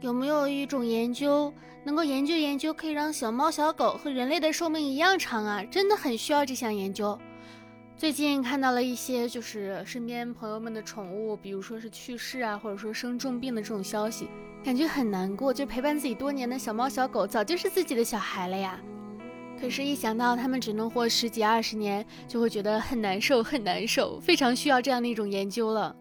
有没有一种研究能够研究研究，可以让小猫小狗和人类的寿命一样长啊？真的很需要这项研究。最近看到了一些就是身边朋友们的宠物，比如说是去世啊，或者说生重病的这种消息，感觉很难过。就陪伴自己多年的小猫小狗，早就是自己的小孩了呀。可是，一想到他们只能活十几二十年，就会觉得很难受，很难受，非常需要这样的一种研究了。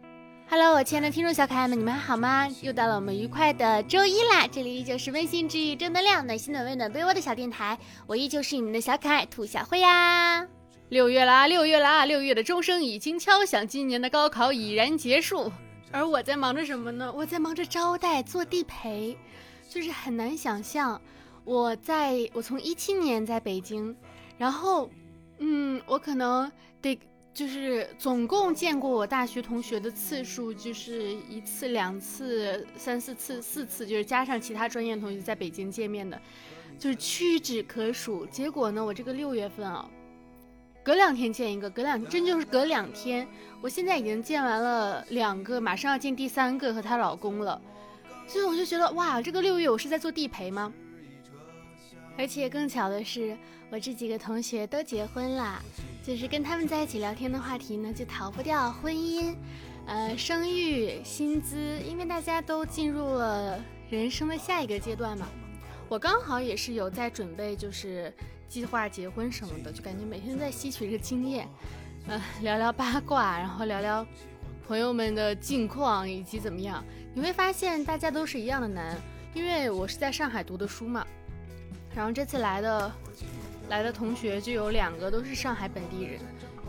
Hello，我亲爱的听众小可爱们，你们还好吗？又到了我们愉快的周一啦！这里依旧是温馨治愈、正能量、暖心暖温暖被窝的小电台，我依旧是你们的小可爱兔小慧呀。六月啦，六月啦，六月的钟声已经敲响，今年的高考已然结束。而我在忙着什么呢？我在忙着招待做地陪，就是很难想象。我在我从一七年在北京，然后，嗯，我可能得就是总共见过我大学同学的次数，就是一次、两次、三四次、四次，就是加上其他专业同学在北京见面的，就是屈指可数。结果呢，我这个六月份啊。隔两天见一个，隔两真就是隔两天。我现在已经见完了两个，马上要见第三个和她老公了，所以我就觉得哇，这个六月我是在做地陪吗？而且更巧的是，我这几个同学都结婚了，就是跟他们在一起聊天的话题呢，就逃不掉婚姻、呃生育、薪资，因为大家都进入了人生的下一个阶段嘛。我刚好也是有在准备，就是。计划结婚什么的，就感觉每天在吸取这个经验，呃，聊聊八卦，然后聊聊朋友们的近况以及怎么样。你会发现大家都是一样的难，因为我是在上海读的书嘛，然后这次来的来的同学就有两个都是上海本地人。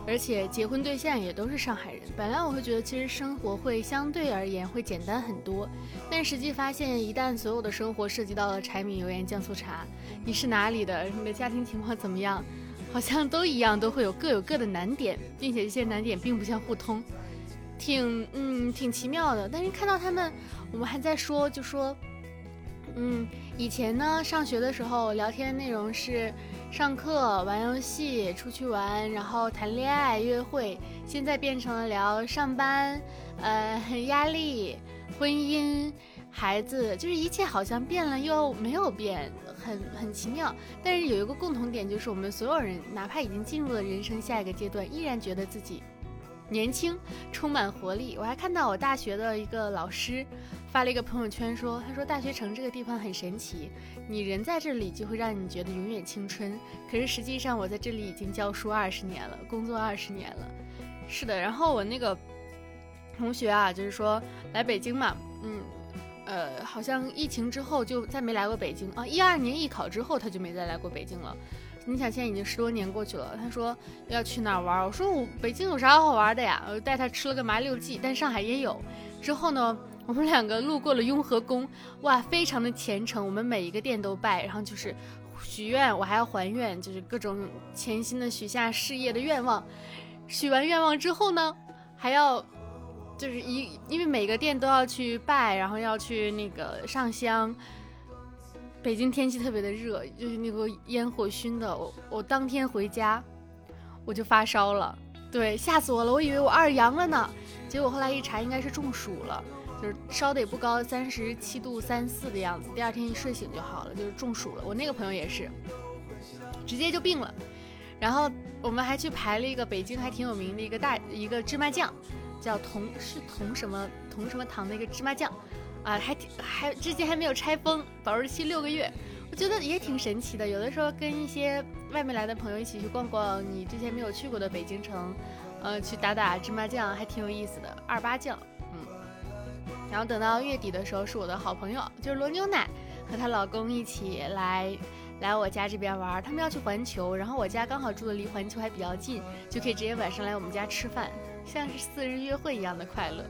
而且结婚对象也都是上海人。本来我会觉得，其实生活会相对而言会简单很多，但实际发现，一旦所有的生活涉及到了柴米油盐酱醋茶，你是哪里的，你的家庭情况怎么样，好像都一样，都会有各有各的难点，并且这些难点并不相互通，挺嗯挺奇妙的。但是看到他们，我们还在说，就说，嗯，以前呢，上学的时候聊天内容是。上课、玩游戏、出去玩，然后谈恋爱、约会，现在变成了聊上班，呃，压力、婚姻、孩子，就是一切好像变了又没有变，很很奇妙。但是有一个共同点，就是我们所有人，哪怕已经进入了人生下一个阶段，依然觉得自己。年轻，充满活力。我还看到我大学的一个老师发了一个朋友圈，说：“他说大学城这个地方很神奇，你人在这里就会让你觉得永远青春。可是实际上我在这里已经教书二十年了，工作二十年了。是的。然后我那个同学啊，就是说来北京嘛，嗯，呃，好像疫情之后就再没来过北京啊。一二年艺考之后他就没再来过北京了。”你想，现在已经十多年过去了。他说要去哪儿玩，我说我北京有啥好玩的呀？我带他吃了个麻六记，但上海也有。之后呢，我们两个路过了雍和宫，哇，非常的虔诚，我们每一个店都拜，然后就是许愿，我还要还愿，就是各种潜心的许下事业的愿望。许完愿望之后呢，还要就是一，因为每个店都要去拜，然后要去那个上香。北京天气特别的热，就是那个烟火熏的，我我当天回家我就发烧了，对，吓死我了，我以为我二阳了呢，结果后来一查应该是中暑了，就是烧的也不高，三十七度三四的样子，第二天一睡醒就好了，就是中暑了。我那个朋友也是，直接就病了，然后我们还去排了一个北京还挺有名的一个大一个芝麻酱，叫同是同什么同什么糖的一个芝麻酱。啊，还挺还之前还没有拆封，保质期六个月，我觉得也挺神奇的。有的时候跟一些外面来的朋友一起去逛逛你之前没有去过的北京城，呃，去打打芝麻酱还挺有意思的。二八酱，嗯。然后等到月底的时候，是我的好朋友，就是罗牛奶和她老公一起来来我家这边玩，他们要去环球，然后我家刚好住的离环球还比较近，就可以直接晚上来我们家吃饭，像是四日约会一样的快乐。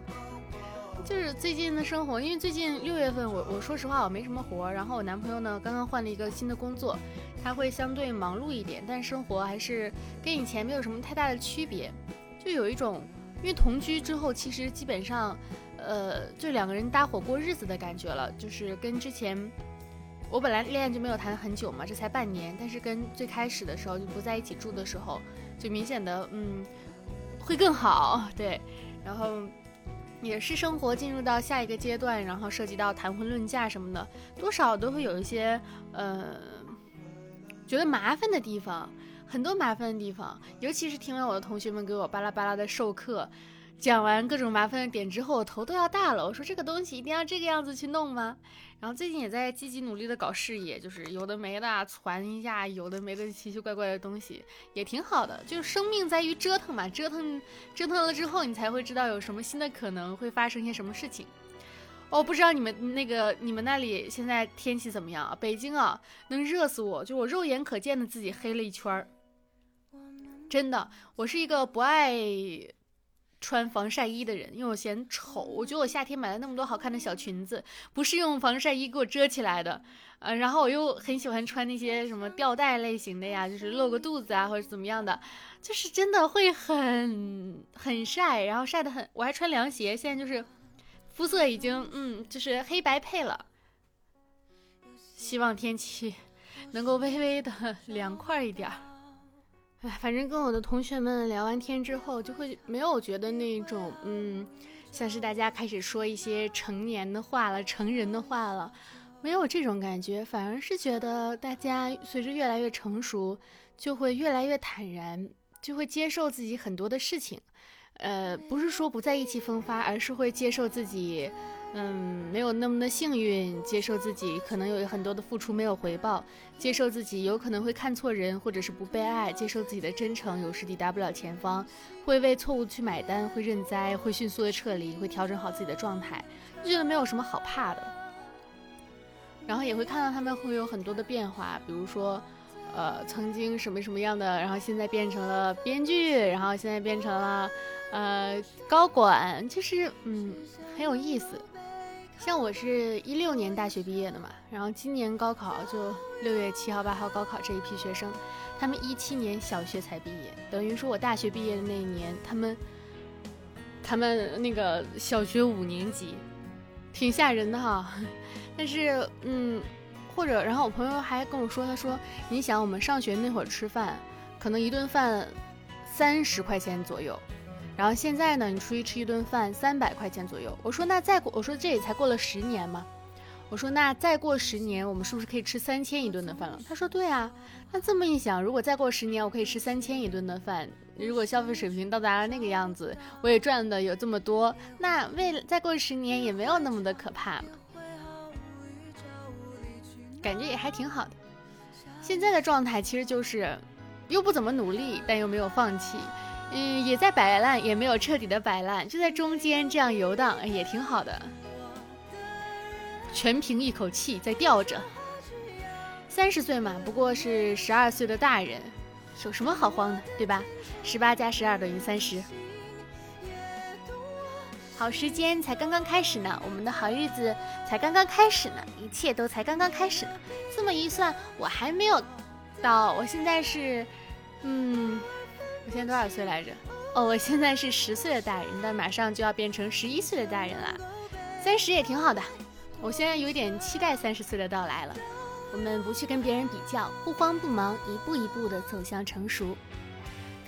就是最近的生活，因为最近六月份，我我说实话我没什么活，然后我男朋友呢刚刚换了一个新的工作，他会相对忙碌一点，但生活还是跟以前没有什么太大的区别，就有一种因为同居之后，其实基本上，呃，就两个人搭伙过日子的感觉了，就是跟之前我本来恋爱就没有谈很久嘛，这才半年，但是跟最开始的时候就不在一起住的时候，就明显的嗯会更好，对，然后。也是生活进入到下一个阶段，然后涉及到谈婚论嫁什么的，多少都会有一些呃觉得麻烦的地方，很多麻烦的地方。尤其是听完我的同学们给我巴拉巴拉的授课，讲完各种麻烦的点之后，我头都要大了。我说这个东西一定要这个样子去弄吗？然后最近也在积极努力的搞事业，就是有的没的传一下，有的没的奇奇怪怪的东西，也挺好的。就是生命在于折腾嘛，折腾折腾了之后，你才会知道有什么新的可能会发生些什么事情。我不知道你们那个你们那里现在天气怎么样啊？北京啊，能热死我，就我肉眼可见的自己黑了一圈儿。真的，我是一个不爱。穿防晒衣的人，因为我嫌丑。我觉得我夏天买了那么多好看的小裙子，不是用防晒衣给我遮起来的。呃，然后我又很喜欢穿那些什么吊带类型的呀，就是露个肚子啊或者怎么样的，就是真的会很很晒，然后晒得很。我还穿凉鞋，现在就是肤色已经嗯，就是黑白配了。希望天气 能够微微的凉快一点儿。哎，反正跟我的同学们聊完天之后，就会没有觉得那种，嗯，像是大家开始说一些成年的话了、成人的话了，没有这种感觉，反而是觉得大家随着越来越成熟，就会越来越坦然，就会接受自己很多的事情，呃，不是说不再意气风发，而是会接受自己。嗯，没有那么的幸运，接受自己可能有很多的付出没有回报，接受自己有可能会看错人或者是不被爱，接受自己的真诚有时抵达不了前方，会为错误去买单，会认栽，会迅速的撤离，会调整好自己的状态，就觉得没有什么好怕的。然后也会看到他们会有很多的变化，比如说，呃，曾经什么什么样的，然后现在变成了编剧，然后现在变成了，呃，高管，就是嗯，很有意思。像我是一六年大学毕业的嘛，然后今年高考就六月七号、八号高考这一批学生，他们一七年小学才毕业，等于说我大学毕业的那一年，他们他们那个小学五年级，挺吓人的哈。但是嗯，或者然后我朋友还跟我说，他说你想我们上学那会儿吃饭，可能一顿饭三十块钱左右。然后现在呢，你出去吃一顿饭三百块钱左右。我说那再过，我说这也才过了十年嘛。我说那再过十年，我们是不是可以吃三千一顿的饭了？他说对啊。那这么一想，如果再过十年，我可以吃三千一顿的饭，如果消费水平到达了那个样子，我也赚的有这么多，那未再过十年也没有那么的可怕嘛。感觉也还挺好的。现在的状态其实就是，又不怎么努力，但又没有放弃。嗯，也在摆烂，也没有彻底的摆烂，就在中间这样游荡，也挺好的。全凭一口气在吊着。三十岁嘛，不过是十二岁的大人，有什么好慌的，对吧？十八加十二等于三十。好时间才刚刚开始呢，我们的好日子才刚刚开始呢，一切都才刚刚开始呢。这么一算，我还没有到，我现在是，嗯。我现在多少岁来着？哦，我现在是十岁的大人，但马上就要变成十一岁的大人了。三十也挺好的，我现在有点期待三十岁的到来了。我们不去跟别人比较，不慌不忙，一步一步的走向成熟。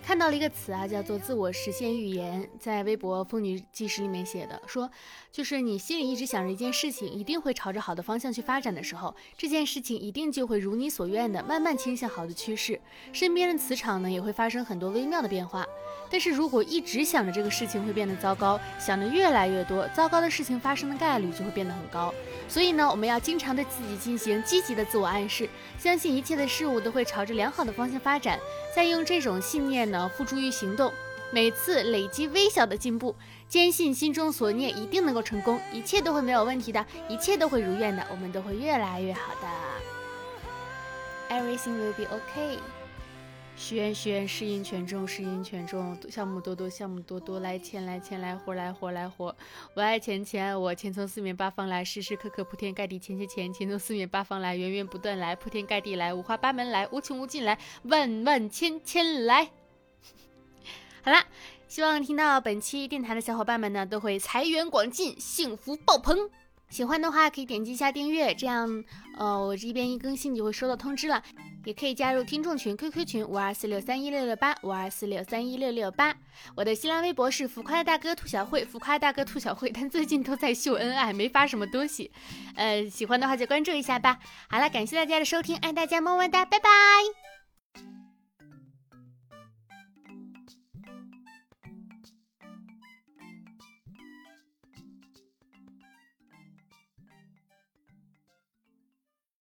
看到了一个词啊，叫做自我实现预言，在微博妇女纪实里面写的，说就是你心里一直想着一件事情，一定会朝着好的方向去发展的时候，这件事情一定就会如你所愿的慢慢倾向好的趋势，身边的磁场呢也会发生很多微妙的变化。但是如果一直想着这个事情会变得糟糕，想的越来越多，糟糕的事情发生的概率就会变得很高。所以呢，我们要经常对自己进行积极的自我暗示，相信一切的事物都会朝着良好的方向发展，再用这种信念呢付诸于行动，每次累积微小的进步，坚信心中所念一定能够成功，一切都会没有问题的，一切都会如愿的，我们都会越来越好的。Everything will be okay. 许愿许愿，试音权重，试音权重，项目多多，项目多多，来钱来钱来，活来活来活，我爱钱钱，我钱从四面八方来，时时刻刻铺天盖地钱钱钱，钱从四面八方来，源源不断来，铺天盖地来，五花八门来，无穷无尽来，万万千千来。好啦，希望听到本期电台的小伙伴们呢，都会财源广进，幸福爆棚。喜欢的话可以点击一下订阅，这样呃我这边一更新就会收到通知了。也可以加入听众群 QQ 群五二四六三一六六八五二四六三一六六八。我的新浪微博是浮夸的大哥兔小慧，浮夸大哥兔小慧，但最近都在秀恩爱，没发什么东西。呃，喜欢的话就关注一下吧。好了，感谢大家的收听，爱大家么么哒，拜拜。